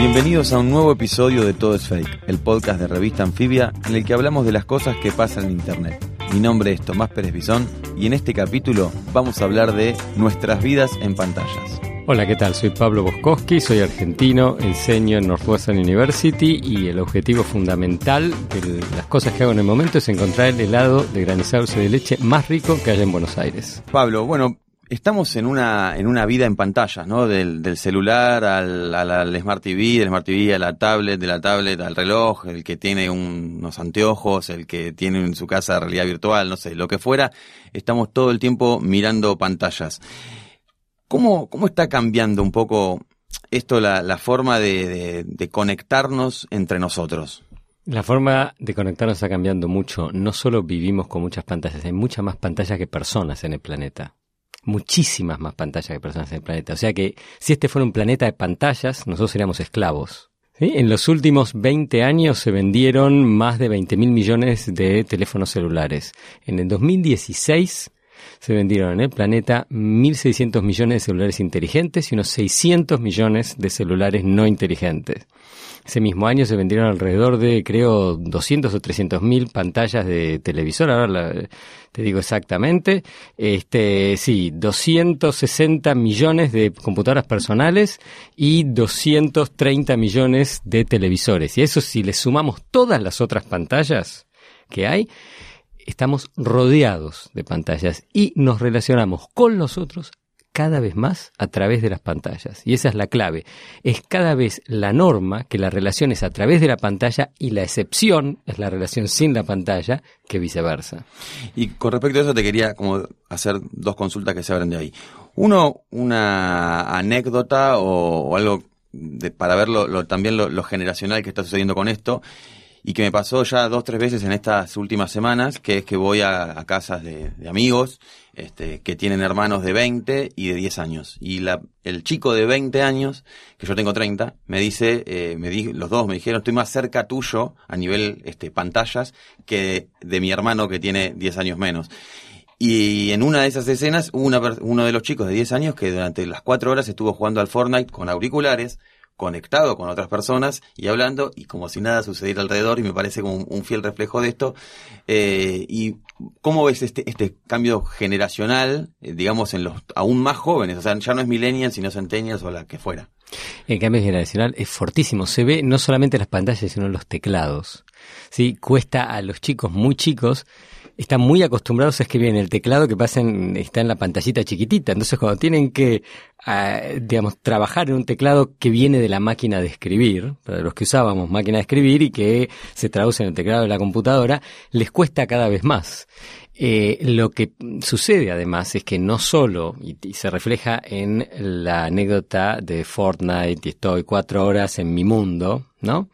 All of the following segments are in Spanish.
Bienvenidos a un nuevo episodio de Todo es Fake, el podcast de revista Anfibia en el que hablamos de las cosas que pasan en Internet. Mi nombre es Tomás Pérez Bisón y en este capítulo vamos a hablar de nuestras vidas en pantallas. Hola, ¿qué tal? Soy Pablo Boskowski, soy argentino, enseño en Northwestern University y el objetivo fundamental de las cosas que hago en el momento es encontrar el helado de granizado de leche más rico que haya en Buenos Aires. Pablo, bueno, estamos en una, en una vida en pantallas, ¿no? Del, celular al, Smart TV, del Smart TV a la tablet, de la tablet al reloj, el que tiene un- unos anteojos, el que tiene en su casa realidad virtual, no sé, lo que fuera, estamos todo el tiempo mirando pantallas. ¿Cómo, cómo está cambiando un poco esto, la, la forma de, de- de conectarnos entre nosotros? La forma de conectarnos está cambiando mucho. No solo vivimos con muchas pantallas, hay muchas más pantallas que personas en el planeta. Muchísimas más pantallas que personas en el planeta. O sea que si este fuera un planeta de pantallas, nosotros seríamos esclavos. En los últimos 20 años se vendieron más de 20 mil millones de teléfonos celulares. En el 2016 se vendieron en el planeta 1.600 millones de celulares inteligentes y unos 600 millones de celulares no inteligentes. Ese mismo año se vendieron alrededor de, creo, 200 o 300 mil pantallas de televisor. Ahora te digo exactamente. Este, sí, 260 millones de computadoras personales y 230 millones de televisores. Y eso si le sumamos todas las otras pantallas que hay, estamos rodeados de pantallas y nos relacionamos con los otros cada vez más a través de las pantallas. Y esa es la clave. Es cada vez la norma que la relación es a través de la pantalla y la excepción es la relación sin la pantalla que viceversa. Y con respecto a eso te quería como hacer dos consultas que se abren de ahí. Uno, una anécdota o, algo de- para ver lo- también lo generacional que está sucediendo con esto y que me pasó ya dos, tres veces en estas últimas semanas, que es que voy a, casas de, de amigos este, que tienen hermanos de 20 y de 10 años. Y la, el chico de 20 años, que yo tengo 30, me dice, eh, me di, los dos me dijeron, estoy más cerca tuyo a nivel este, pantallas que de mi hermano que tiene 10 años menos. Y en una de esas escenas uno de los chicos de 10 años que durante las 4 horas estuvo jugando al Fortnite con auriculares, conectado con otras personas y hablando y como si nada sucediera alrededor y me parece como un, fiel reflejo de esto. Eh, ¿Y cómo ves este, este cambio generacional, eh, digamos, en los aún más jóvenes? O sea, ya no es millennials, sino centennials o la que fuera. El cambio generacional es fortísimo. Se ve no solamente en las pantallas, sino en los teclados. ¿Sí? Cuesta a los chicos muy chicos, están muy acostumbrados a escribir en el teclado que pasen, está en la pantallita chiquitita. Entonces, cuando tienen que, ah, digamos, trabajar en un teclado que viene de la máquina de escribir, para los que usábamos máquina de escribir y que se traduce en el teclado de la computadora, les cuesta cada vez más. Eh, lo que sucede además es que no solo, y, y se refleja en la anécdota de Fortnite, y estoy cuatro horas en mi mundo, ¿no?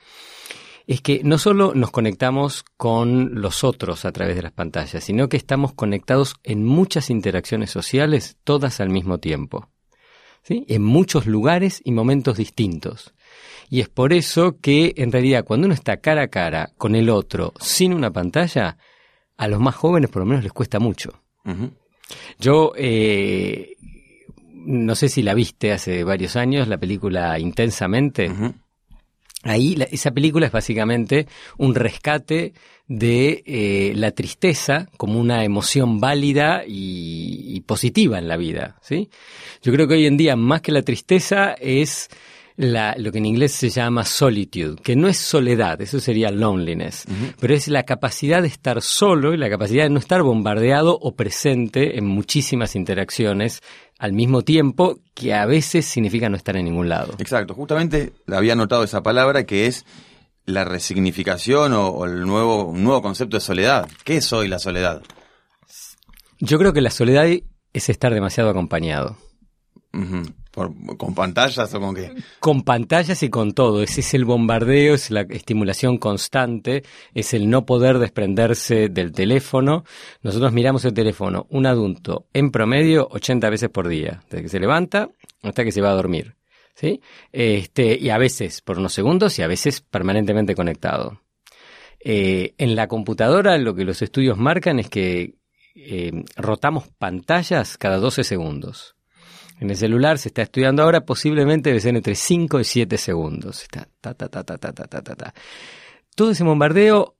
Es que no solo nos conectamos con los otros a través de las pantallas, sino que estamos conectados en muchas interacciones sociales, todas al mismo tiempo. ¿Sí? En muchos lugares y momentos distintos. Y es por eso que, en realidad, cuando uno está cara a cara con el otro sin una pantalla, a los más jóvenes por lo menos les cuesta mucho. Yo eh, no sé si la viste hace varios años, la película Intensamente. Ahí la- esa película es básicamente un rescate de eh, la tristeza como una emoción válida y, y positiva en la vida. ¿sí? Yo creo que hoy en día más que la tristeza es la, lo que en inglés se llama solitude, que no es soledad, eso sería loneliness, pero es la capacidad de estar solo y la capacidad de no estar bombardeado o presente en muchísimas interacciones al mismo tiempo, que a veces significa no estar en ningún lado. Exacto, justamente había notado esa palabra que es la resignificación o, o el nuevo, un nuevo concepto de soledad. ¿Qué es hoy la soledad? Yo creo que la soledad es estar demasiado acompañado. ¿Con pantallas o con qué? Con pantallas y con todo. Ese es el bombardeo, es la estimulación constante, es el no poder desprenderse del teléfono. Nosotros miramos el teléfono, un adulto, en promedio, 80 veces por día, desde que se levanta hasta que se va a dormir. ¿Sí? Este, y a veces por unos segundos y a veces permanentemente conectado. Eh, en la computadora lo que los estudios marcan es que eh, rotamos pantallas cada 12 segundos. En el celular se está estudiando ahora, posiblemente debe ser entre 5 y 7 segundos. Está ta, ta, ta, ta, ta, ta, ta, ta. Todo ese bombardeo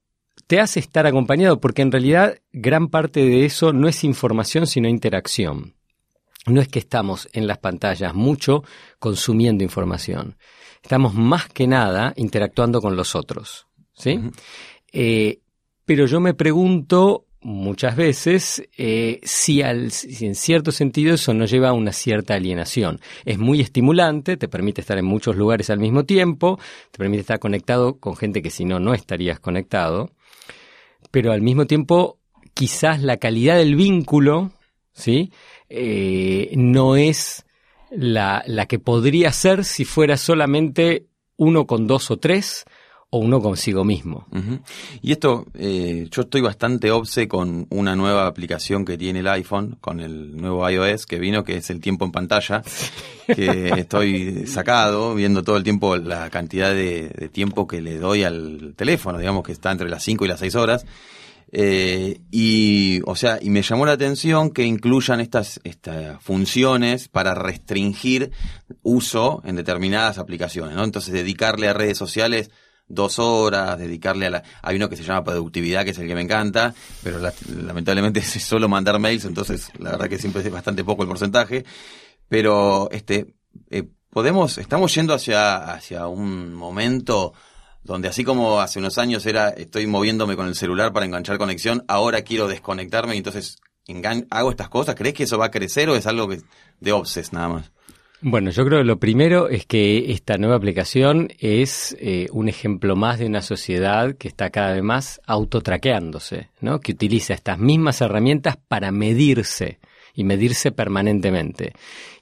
te hace estar acompañado porque en realidad gran parte de eso no es información sino interacción. No es que estamos en las pantallas mucho consumiendo información. Estamos más que nada interactuando con los otros. ¿sí? Eh, pero yo me pregunto muchas veces eh, si, al- si en cierto sentido eso nos lleva a una cierta alienación. Es muy estimulante, te permite estar en muchos lugares al mismo tiempo, te permite estar conectado con gente que si no, no estarías conectado, pero al mismo tiempo quizás la calidad del vínculo, ¿sí? Eh, no es la, la que podría ser si fuera solamente uno con dos o tres o uno consigo mismo. Y esto, eh, yo estoy bastante obse con una nueva aplicación que tiene el iPhone, con el nuevo iOS que vino, que es el tiempo en pantalla, que estoy sacado, viendo todo el tiempo la cantidad de, de tiempo que le doy al teléfono, digamos que está entre las 5 y las 6 horas. Eh, y, o sea, y me llamó la atención que incluyan estas, estas funciones para restringir uso en determinadas aplicaciones, ¿no? Entonces, dedicarle a redes sociales dos horas, dedicarle a la... Hay uno que se llama productividad, que es el que me encanta, pero la- lamentablemente es solo mandar mails, entonces la verdad que siempre es bastante poco el porcentaje. Pero, este, eh, podemos, estamos yendo hacia, hacia un momento donde así como hace unos años era estoy moviéndome con el celular para enganchar conexión, ahora quiero desconectarme y entonces hago estas cosas. ¿Crees que eso va a crecer o es algo que de obses nada más? Bueno, yo creo que lo primero es que esta nueva aplicación es eh, un ejemplo más de una sociedad que está cada vez más autotraqueándose, ¿no? Que utiliza estas mismas herramientas para medirse y medirse permanentemente.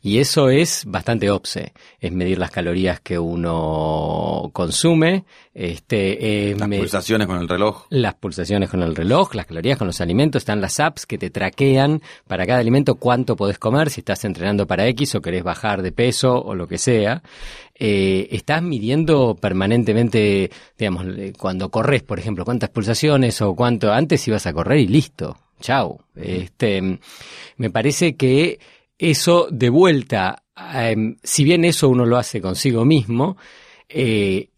Y eso es bastante obse, es medir las calorías que uno consume, este, eh, Las me- pulsaciones con el reloj. las pulsaciones con el reloj, las calorías con los alimentos, están las apps que te traquean para cada alimento cuánto podés comer, si estás entrenando para X o querés bajar de peso o lo que sea. Eh, estás midiendo permanentemente, digamos, eh, cuando corres, por ejemplo, cuántas pulsaciones o cuánto antes ibas a correr y listo. Chau. Este, me parece que eso de vuelta, em, si bien eso uno lo hace consigo mismo, eh,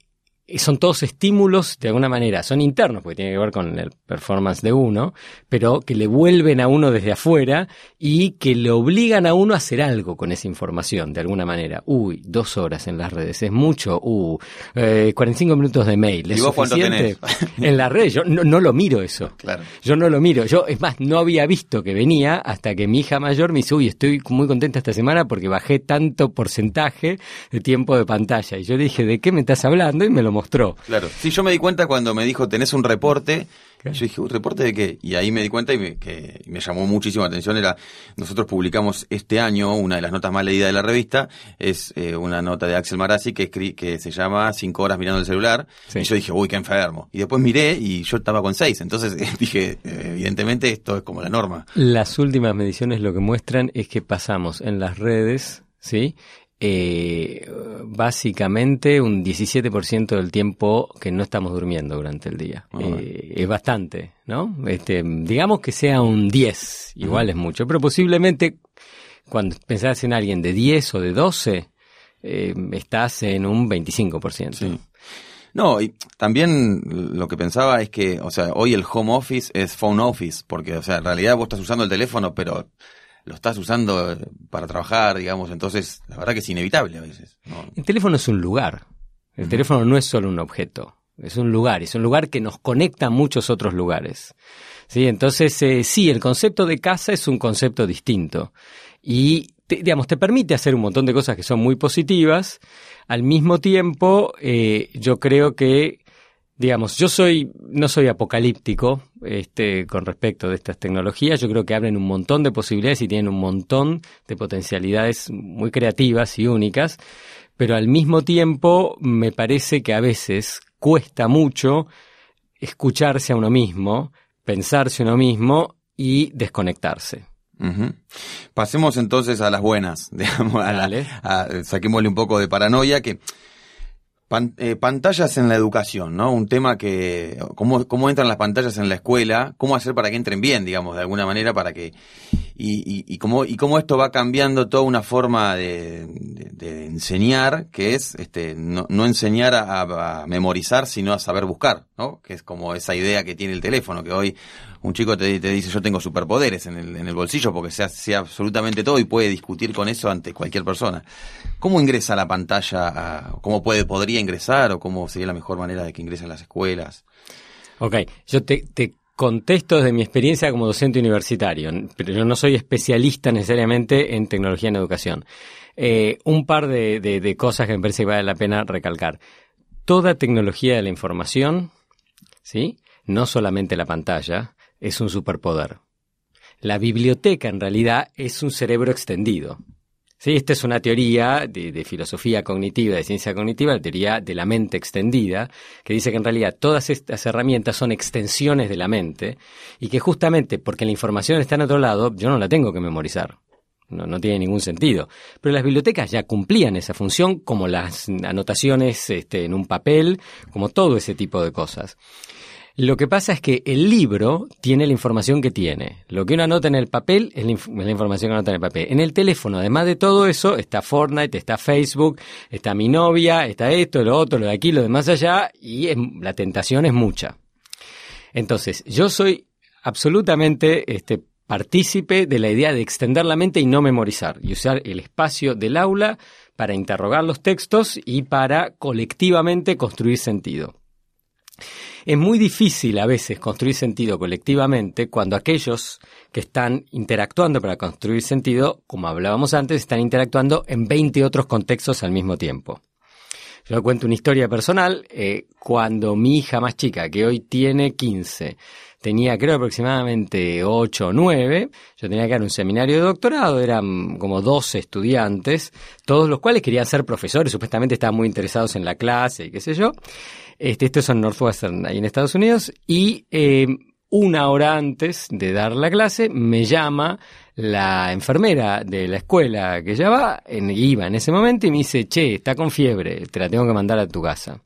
son todos estímulos, de alguna manera, son internos, porque tiene que ver con el performance de uno, pero que le vuelven a uno desde afuera y que le obligan a uno a hacer algo con esa información, de alguna manera. Uy, dos horas en las redes, es mucho. Uh, eh, 45 minutos de mail, ¿es ¿Y vos suficiente? En las redes, yo no, no lo miro eso. Claro. Yo no lo miro. Yo, es más, no había visto que venía hasta que mi hija mayor me dice, uy, estoy muy contenta esta semana porque bajé tanto porcentaje de tiempo de pantalla. Y yo le dije, ¿de qué me estás hablando? Y me lo mostró. Claro. Sí, yo me di cuenta cuando me dijo, tenés un reporte. Yo dije, ¿un reporte de qué? Y ahí me di cuenta y me, que me llamó muchísimo la atención. Era, nosotros publicamos este año una de las notas más leídas de la revista. Es eh, una nota de Axel Marazzi que, escri- que se llama Cinco horas mirando el celular. Sí. Y yo dije, uy, qué enfermo. Y después miré y yo estaba con seis. Entonces dije, eh, evidentemente esto es como la norma. Las últimas mediciones lo que muestran es que pasamos en las redes, ¿sí? Eh, básicamente un 17% del tiempo que no estamos durmiendo durante el día. Ah. Eh, es bastante, ¿no? Este, digamos que sea un 10, igual es mucho, pero posiblemente cuando pensás en alguien de 10 o de 12, eh, estás en un 25%. Sí. No, y también lo que pensaba es que, o sea, hoy el home office es phone office, porque, o sea, en realidad vos estás usando el teléfono, pero lo estás usando eh, para trabajar, digamos, entonces, la verdad que es inevitable a veces. ¿no? El teléfono es un lugar. El teléfono no es solo un objeto. Es un lugar. Es un lugar que nos conecta a muchos otros lugares. ¿Sí? Entonces, eh, sí, el concepto de casa es un concepto distinto. Y, te- digamos, te permite hacer un montón de cosas que son muy positivas. Al mismo tiempo, eh, yo creo que digamos, yo soy, no soy apocalíptico este, con respecto de estas tecnologías. Yo creo que abren un montón de posibilidades y tienen un montón de potencialidades muy creativas y únicas. Pero al mismo tiempo me parece que a veces cuesta mucho escucharse a uno mismo, pensarse a uno mismo y desconectarse. Pasemos entonces a las buenas, digamos, a la- a- saquémosle un poco de paranoia, que pan- eh, pantallas en la educación, ¿no? Un tema que, ¿cómo, cómo entran las pantallas en la escuela, cómo hacer para que entren bien, digamos, de alguna manera, para que, y, y, y cómo, y cómo esto va cambiando toda una forma de, enseñar, que es, este, no, no enseñar a, memorizar, sino a saber buscar, ¿no? Que es como esa idea que tiene el teléfono, que hoy un chico te, dice yo tengo superpoderes en el, en el bolsillo porque se hace absolutamente todo y puede discutir con eso ante cualquier persona. ¿Cómo ingresa la pantalla? ¿Cómo puede, podría ingresar o cómo sería la mejor manera de que ingrese a las escuelas? Ok, yo te, te contesto desde mi experiencia como docente universitario, pero yo no soy especialista necesariamente en tecnología en educación. Eh, un par de cosas que me parece que vale la pena recalcar. Toda tecnología de la información, ¿sí? No solamente la pantalla, es un superpoder. La biblioteca en realidad es un cerebro extendido. Sí, esta es una teoría de, filosofía cognitiva, de ciencia cognitiva, la teoría de la mente extendida, que dice que en realidad todas estas herramientas son extensiones de la mente y que justamente porque la información está en otro lado, yo no la tengo que memorizar. No, no tiene ningún sentido. Pero las bibliotecas ya cumplían esa función como las anotaciones este, en un papel, como todo ese tipo de cosas. Lo que pasa es que el libro tiene la información que tiene. Lo que uno anota en el papel es la, información que anota en el papel. En el teléfono, además de todo eso, está Fortnite, está Facebook, está mi novia, está esto, lo otro, lo de aquí, lo de más allá, y la tentación es mucha. Entonces, yo soy absolutamente este, partícipe de la idea de extender la mente y no memorizar, y usar el espacio del aula para interrogar los textos y para colectivamente construir sentido. Es muy difícil a veces construir sentido colectivamente cuando aquellos que están interactuando para construir sentido, como hablábamos antes, están interactuando en 20 otros contextos al mismo tiempo. Yo cuento una historia personal. eh, cuando mi hija más chica, que hoy tiene 15, tenía creo aproximadamente 8 o 9, yo tenía que dar un seminario de doctorado, eran como 12 estudiantes, todos los cuales querían ser profesores, supuestamente estaban muy interesados en la clase y qué sé yo. Este, esto es en Northwestern, ahí en Estados Unidos, y eh, una hora antes de dar la clase me llama la enfermera de la escuela que ya va, en, iba en ese momento y me dice, che, está con fiebre, te la tengo que mandar a tu casa.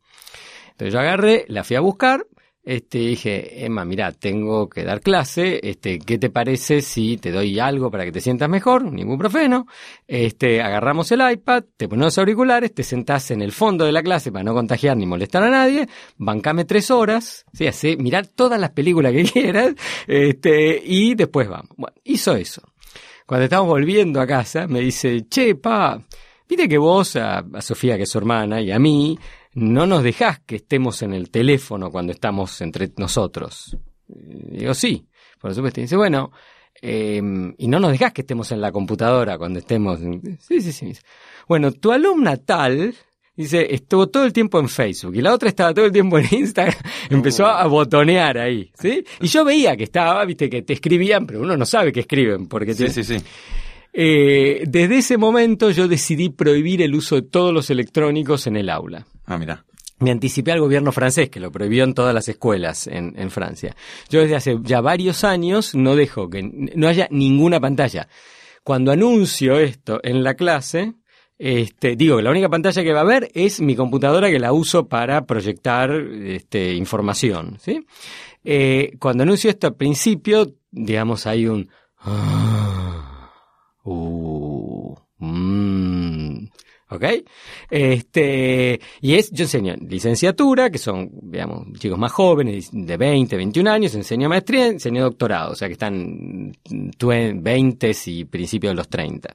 Entonces yo agarré, la fui a buscar, este, dije, Emma, mira, tengo que dar clase, este, ¿qué te parece si te doy algo para que te sientas mejor? Un ibuprofeno. Este, agarramos el iPad, te pones los auriculares, te sentás en el fondo de la clase para no contagiar ni molestar a nadie, bancame tres horas, sí, así, mirar todas las películas que quieras, este, y después vamos. Bueno, hizo eso. Cuando estamos volviendo a casa, me dice, che, pa, que vos, a Sofía, que es su hermana, y a mí, no nos dejás que estemos en el teléfono cuando estamos entre nosotros. Y digo, sí, por supuesto. Y dice, bueno, eh, y no nos dejás que estemos en la computadora cuando estemos. en-". Sí, sí, sí. Bueno, tu alumna tal, dice, estuvo todo el tiempo en Facebook y la otra estaba todo el tiempo en Instagram. Empezó a botonear ahí, ¿sí? Y yo veía que estaba, viste, que te escribían, pero uno no sabe qué escriben porque Sí, tiene- sí, sí. Eh, desde ese momento yo decidí prohibir el uso de todos los electrónicos en el aula. Ah, mira. Me anticipé al gobierno francés, que lo prohibió en todas las escuelas en, Francia. Yo desde hace ya varios años no dejo que no haya ninguna pantalla. Cuando anuncio esto en la clase, este, digo que la única pantalla que va a haber es mi computadora que la uso para proyectar este, información. ¿sí? Eh, cuando anuncio esto al principio, digamos, hay un... ah, uh, mm, ¿Ok? Este, y es, yo enseño licenciatura, que son, digamos, chicos más jóvenes, de 20, 21 años, enseño maestría, enseño doctorado, o sea que están 20 y principios de los 30.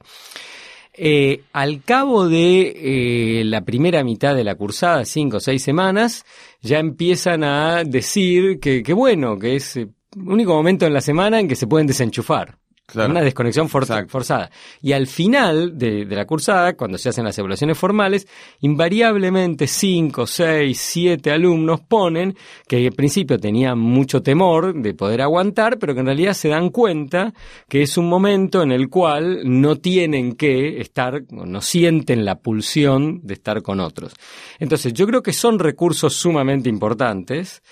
Eh, al cabo de eh, la primera mitad de la cursada, cinco o seis semanas, ya empiezan a decir que, que bueno, que es el único momento en la semana en que se pueden desenchufar. Claro. Una desconexión for- Exacto. forzada. Y al final de, de la cursada, cuando se hacen las evaluaciones formales, invariablemente 5, 6, 7 alumnos ponen que al principio tenían mucho temor de poder aguantar, pero que en realidad se dan cuenta que es un momento en el cual no tienen que estar, no sienten la pulsión de estar con otros. Entonces, yo creo que son recursos sumamente importantes.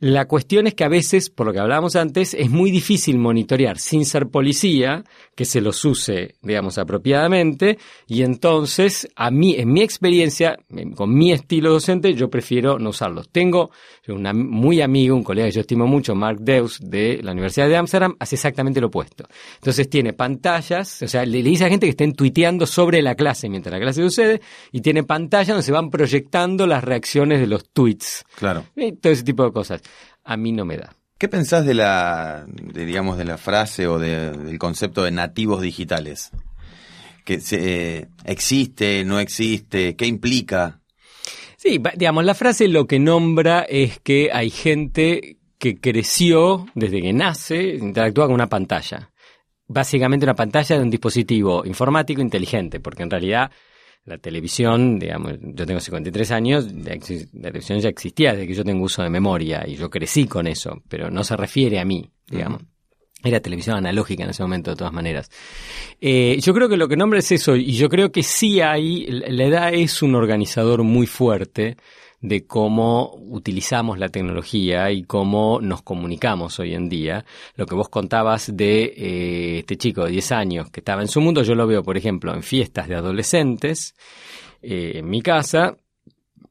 La cuestión es que a veces, por lo que hablábamos antes, es muy difícil monitorear sin ser policía, que se los use, digamos, apropiadamente, y entonces, a mí, en mi experiencia, en- con mi estilo docente, yo prefiero no usarlos. Tengo un muy amigo, un colega que yo estimo mucho, Mark Deus, de la Universidad de Ámsterdam, hace exactamente lo opuesto. Entonces tiene pantallas, o sea, le, le dice a gente que estén tuiteando sobre la clase mientras la clase sucede, y tiene pantallas donde se van proyectando las reacciones de los tweets. Claro. Y todo ese tipo de cosas. A mí no me da. ¿Qué pensás de la, de, digamos, de la frase o de- del concepto de nativos digitales? Que se, eh, existe, no existe, ¿qué implica? Sí, digamos, la frase lo que nombra es que hay gente que creció desde que nace, interactúa con una pantalla. Básicamente una pantalla de un dispositivo informático inteligente, porque en realidad la televisión, digamos, yo tengo 53 años, la televisión ya existía desde que yo tengo uso de memoria y yo crecí con eso, pero no se refiere a mí, digamos. Era televisión analógica en ese momento, de todas maneras. Eh, yo creo que lo que nombra es eso, y yo creo que sí hay, la edad es un organizador muy fuerte de cómo utilizamos la tecnología y cómo nos comunicamos hoy en día. Lo que vos contabas de eh, este chico de 10 años que estaba en su mundo, yo lo veo, por ejemplo, en fiestas de adolescentes, eh, en mi casa,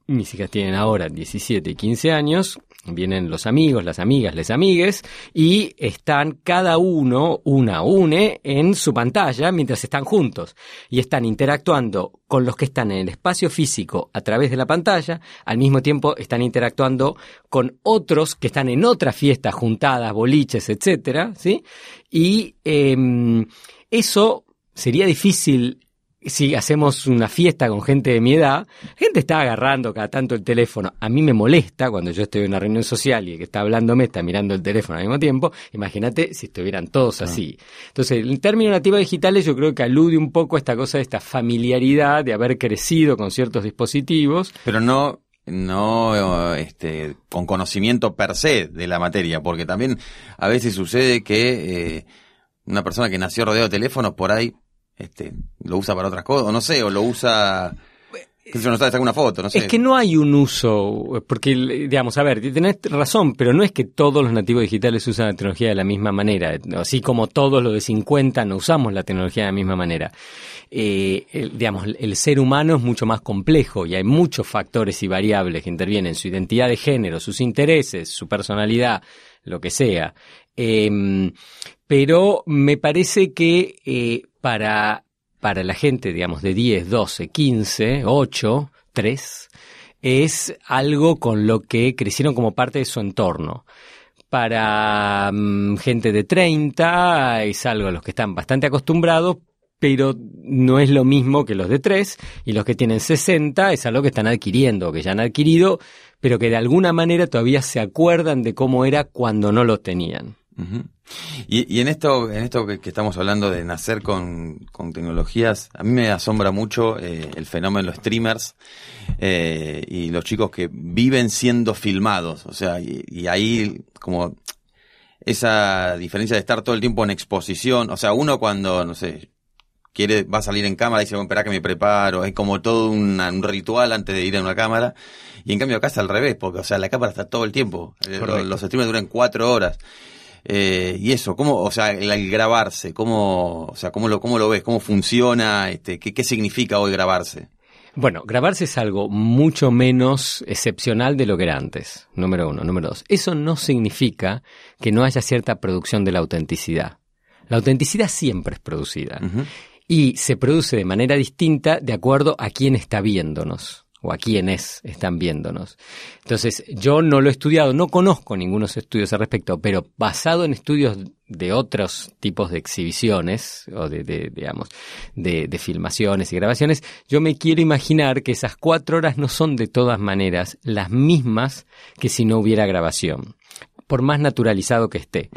mis hijas tienen ahora 17 y 15 años, vienen los amigos, las amigas, les amigues, y están cada uno, una une, en su pantalla mientras están juntos. Y están interactuando con los que están en el espacio físico a través de la pantalla, al mismo tiempo están interactuando con otros que están en otras fiestas juntadas, boliches, etcétera, ¿sí? Y em, eso sería difícil si hacemos una fiesta con gente de mi edad, gente está agarrando cada tanto el teléfono. A mí me molesta cuando yo estoy en una reunión social y el que está hablándome está mirando el teléfono al mismo tiempo. Imagínate si estuvieran todos así. Entonces, el término nativos digitales yo creo que alude un poco a esta cosa de esta familiaridad de haber crecido con ciertos dispositivos. Pero no, no este, con conocimiento per se de la materia, porque también a veces sucede que eh, una persona que nació rodeado de teléfonos por ahí este, lo usa para otras cosas, o no sé, o lo usa... Que se no sabe sacar una foto, no sé. Es que no hay un uso, porque, digamos, a ver, tenés razón, pero no es que todos los nativos digitales usan la tecnología de la misma manera, así como todos los de 50 no usamos la tecnología de la misma manera. Eh, el, digamos, el ser humano es mucho más complejo y hay muchos factores y variables que intervienen, su identidad de género, sus intereses, su personalidad, lo que sea. Eh, pero me parece que eh, para para la gente, digamos, de 10, 12, 15, 8, 3, es algo con lo que crecieron como parte de su entorno. Para um, gente de 30 es algo a los que están bastante acostumbrados, pero no es lo mismo que los de 3, y los que tienen 60 es algo que están adquiriendo, que ya han adquirido, pero que de alguna manera todavía se acuerdan de cómo era cuando no lo tenían. Uh -huh. Y, y, en esto, en esto que, que, estamos hablando de nacer con, con, tecnologías, a mí me asombra mucho eh, el fenómeno de los streamers eh, y los chicos que viven siendo filmados. O sea, y, y, ahí como esa diferencia de estar todo el tiempo en exposición. O sea, uno cuando, no sé, quiere, va a salir en cámara y dice, bueno, espera que me preparo. Es como todo una, un ritual antes de ir a una cámara. Y en cambio acá es al revés, porque, o sea, la cámara está todo el tiempo. Los, los streamers duran cuatro horas. Eh, y eso, ¿cómo, o sea, el, el, grabarse, cómo, o sea, cómo lo, cómo lo ves, cómo funciona, este, qué, qué significa hoy grabarse? Bueno, grabarse es algo mucho menos excepcional de lo que era antes, número uno. Número dos, eso no significa que no haya cierta producción de la autenticidad. La autenticidad siempre es producida. Uh -huh. Y se produce de manera distinta de acuerdo a quién está viéndonos o a quienes están viéndonos. Entonces, yo no lo he estudiado, no conozco ningunos estudios al respecto, pero basado en estudios de otros tipos de exhibiciones o de, de digamos, de, de, filmaciones y grabaciones, yo me quiero imaginar que esas cuatro horas no son de todas maneras las mismas que si no hubiera grabación. por más naturalizado que esté.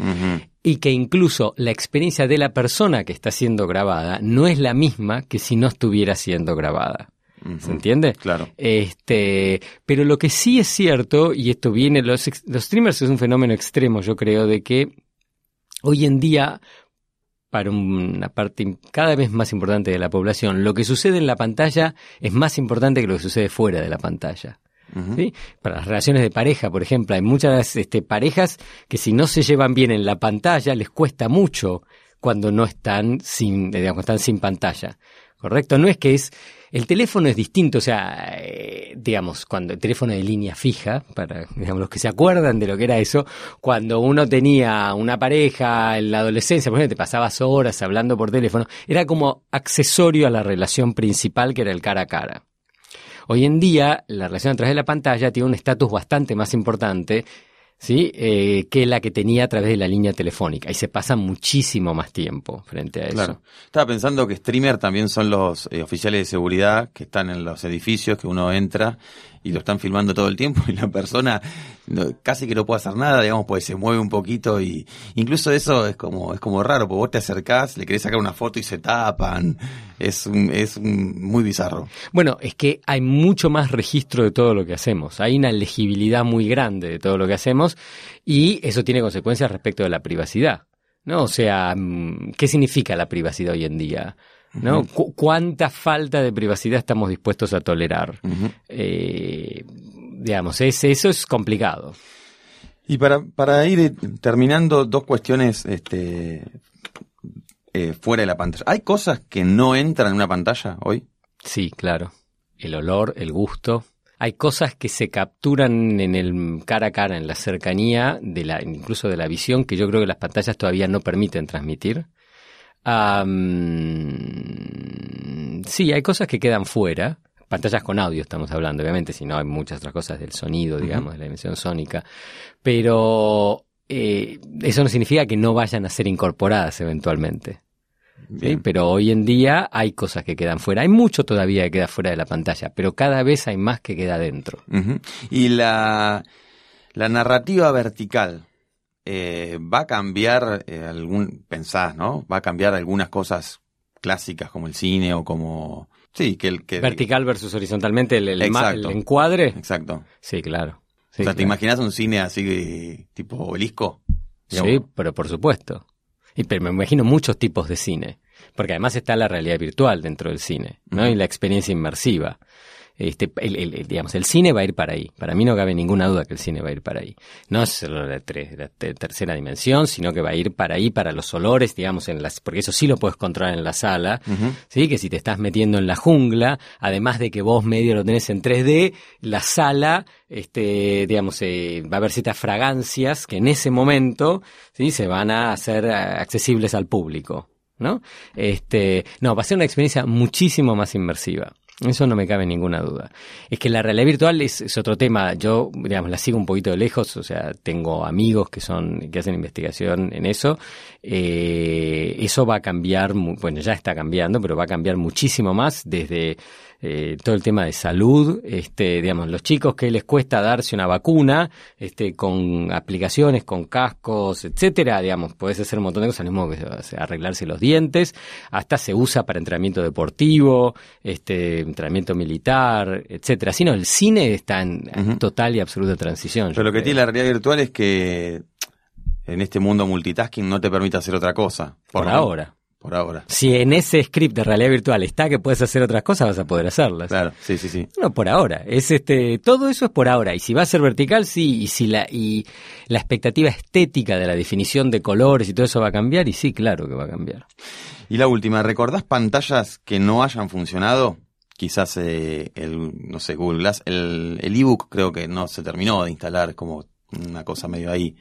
Y que incluso la experiencia de la persona que está siendo grabada no es la misma que si no estuviera siendo grabada. ¿Se entiende? Claro. Este, pero lo que sí es cierto, y esto viene, los, los streamers es un fenómeno extremo, yo creo, de que hoy en día, para una parte cada vez más importante de la población, lo que sucede en la pantalla es más importante que lo que sucede fuera de la pantalla. ¿sí? Para las relaciones de pareja, por ejemplo, hay muchas este, parejas que si no se llevan bien en la pantalla les cuesta mucho cuando no están sin, digamos, están sin pantalla. ¿Correcto? No es que es. El teléfono es distinto, o sea, eh, digamos, cuando el teléfono de línea fija, para los que se acuerdan de lo que era eso, cuando uno tenía una pareja en la adolescencia, por ejemplo, te pasabas horas hablando por teléfono, era como accesorio a la relación principal que era el cara a cara. Hoy en día, la relación a través de la pantalla tiene un estatus bastante más importante, ¿sí? Eh, que la que tenía a través de la línea telefónica. Y se pasa muchísimo más tiempo frente a eso. Estaba pensando que streamer también son los eh, oficiales de seguridad que están en los edificios, que uno entra y lo están filmando todo el tiempo y la persona no- casi que no puede hacer nada, digamos, pues se mueve un poquito y incluso eso es como es como raro, porque vos te acercás, le querés sacar una foto y se tapan. Es un- es un- muy bizarro. Bueno, es que hay mucho más registro de todo lo que hacemos. Hay una legibilidad muy grande de todo lo que hacemos y eso tiene consecuencias respecto de la privacidad. ¿No? O sea, mm, ¿qué significa la privacidad hoy en día? ¿No? Cu- ¿Cuánta falta de privacidad estamos dispuestos a tolerar? Eh, digamos, es, eso es complicado. Y para, para ir eh, terminando, dos cuestiones este, eh, fuera de la pantalla. ¿Hay cosas que no entran en una pantalla hoy? Sí, claro. El olor, el gusto. Hay cosas que se capturan en el cara a cara, en la cercanía, de la, incluso de la visión, que yo creo que las pantallas todavía no permiten transmitir. Sí, hay cosas que quedan fuera. Pantallas con audio estamos hablando, obviamente, si no hay muchas otras cosas del sonido, digamos, de la dimensión sónica. Pero eh, eso no significa que no vayan a ser incorporadas eventualmente. Pero hoy en día hay cosas que quedan fuera. Hay mucho todavía que queda fuera de la pantalla, pero cada vez hay más que queda dentro. Y la, la narrativa vertical eh, va a cambiar eh, algún, pensás, ¿no? Va a cambiar algunas cosas clásicas como el cine o como, sí, que el que Vertical versus horizontalmente, el, el encuadre. exacto. Sí, claro. Sí, o sea, ¿te imaginas un cine así de- tipo obelisco? Sí, pero por supuesto. Y pero me imagino muchos tipos de cine. Porque además está la realidad virtual dentro del cine, ¿no? Y la experiencia inmersiva. Este, el, digamos, el cine va a ir para ahí. Para mí no cabe ninguna duda que el cine va a ir para ahí. No es solo la, tres- la te- tercera dimensión, sino que va a ir para ahí, para los olores, digamos, en las, porque eso sí lo puedes controlar en la sala. ¿sí? Que si te estás metiendo en la jungla, además de que vos medio lo tenés en 3D, la sala, este, digamos, eh, va a haber ciertas fragancias que en ese momento, ¿sí? Se van a hacer eh, accesibles al público, ¿no? Este, no, va a ser una experiencia muchísimo más inmersiva. Eso no me cabe ninguna duda. Es que la realidad virtual es, es otro tema. Yo, digamos, la sigo un poquito de lejos. O sea, tengo amigos que son, que hacen investigación en eso. Eh, eso va a cambiar, bueno, ya está cambiando, pero va a cambiar muchísimo más desde eh, todo el tema de salud. Este, digamos, los chicos que les cuesta darse una vacuna, este, con aplicaciones, con cascos, etcétera, digamos, puedes hacer un montón de cosas, mismo que arreglarse los dientes, hasta se usa para entrenamiento deportivo, este, entrenamiento militar, etcétera. Si no, el cine está en, total y absoluta transición. yo Pero lo que tiene la realidad virtual es que en este mundo multitasking no te permite hacer otra cosa. por ahora. Por ahora. Si en ese script de realidad virtual está que puedes hacer otras cosas, vas a poder hacerlas. Claro, sí, sí, sí. No, por ahora. Es este, todo eso es por ahora. Y si va a ser vertical, sí. Y si la, y la expectativa estética de la definición de colores y todo eso va a cambiar, y sí, claro que va a cambiar. Y la última, ¿recordás pantallas que no hayan funcionado? Quizás eh, el, no sé, Google Glass, el el ebook creo que no se terminó de instalar, es como una cosa medio ahí.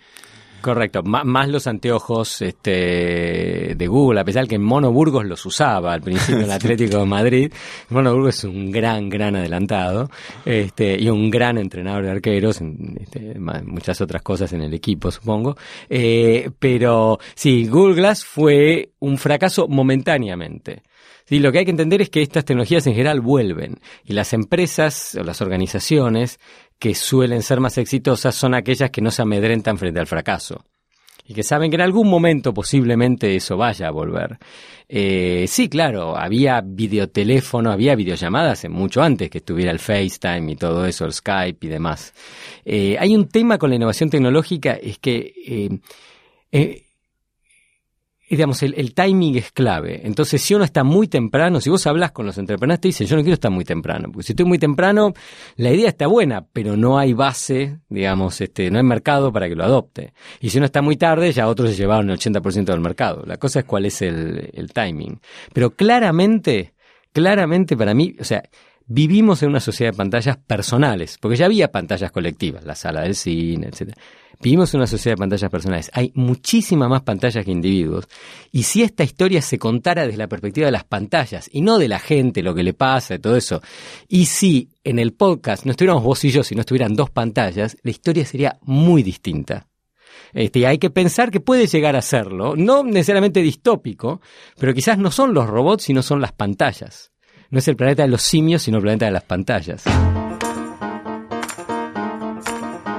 Correcto, M- más los anteojos este, de Google, a pesar que Mono Burgos los usaba al principio en el Atlético de Madrid. Mono Burgos es un gran, gran adelantado este, y un gran entrenador de arqueros, este, muchas otras cosas en el equipo, supongo. Eh, pero sí, Google Glass fue un fracaso momentáneamente. Sí, lo que hay que entender es que estas tecnologías en general vuelven y las empresas o las organizaciones que suelen ser más exitosas son aquellas que no se amedrentan frente al fracaso y que saben que en algún momento posiblemente eso vaya a volver. Eh, sí, claro, había videoteléfono, había videollamadas mucho antes que estuviera el FaceTime y todo eso, el Skype y demás. Eh, hay un tema con la innovación tecnológica, es que eh, eh digamos, el, timing es clave. Entonces, si uno está muy temprano, si vos hablas con los entrepreneurs, te dicen, yo no quiero estar muy temprano, porque si estoy muy temprano, la idea está buena, pero no hay base, digamos, este, no hay mercado para que lo adopte. Y si uno está muy tarde, ya otros se llevaron el 80% del mercado. La cosa es cuál es el, el timing. Pero claramente, claramente para mí, o sea, vivimos en una sociedad de pantallas personales, porque ya había pantallas colectivas, la sala del cine, etcétera. Vivimos en una sociedad de pantallas personales. Hay muchísimas más pantallas que individuos. Y si esta historia se contara desde la perspectiva de las pantallas y no de la gente, lo que le pasa y todo eso, y si en el podcast no estuviéramos vos y yo, si no estuvieran dos pantallas, la historia sería muy distinta. Este, hay que pensar que puede llegar a serlo, no necesariamente distópico, pero quizás no son los robots, sino son las pantallas. No es el planeta de los simios, sino el planeta de las pantallas.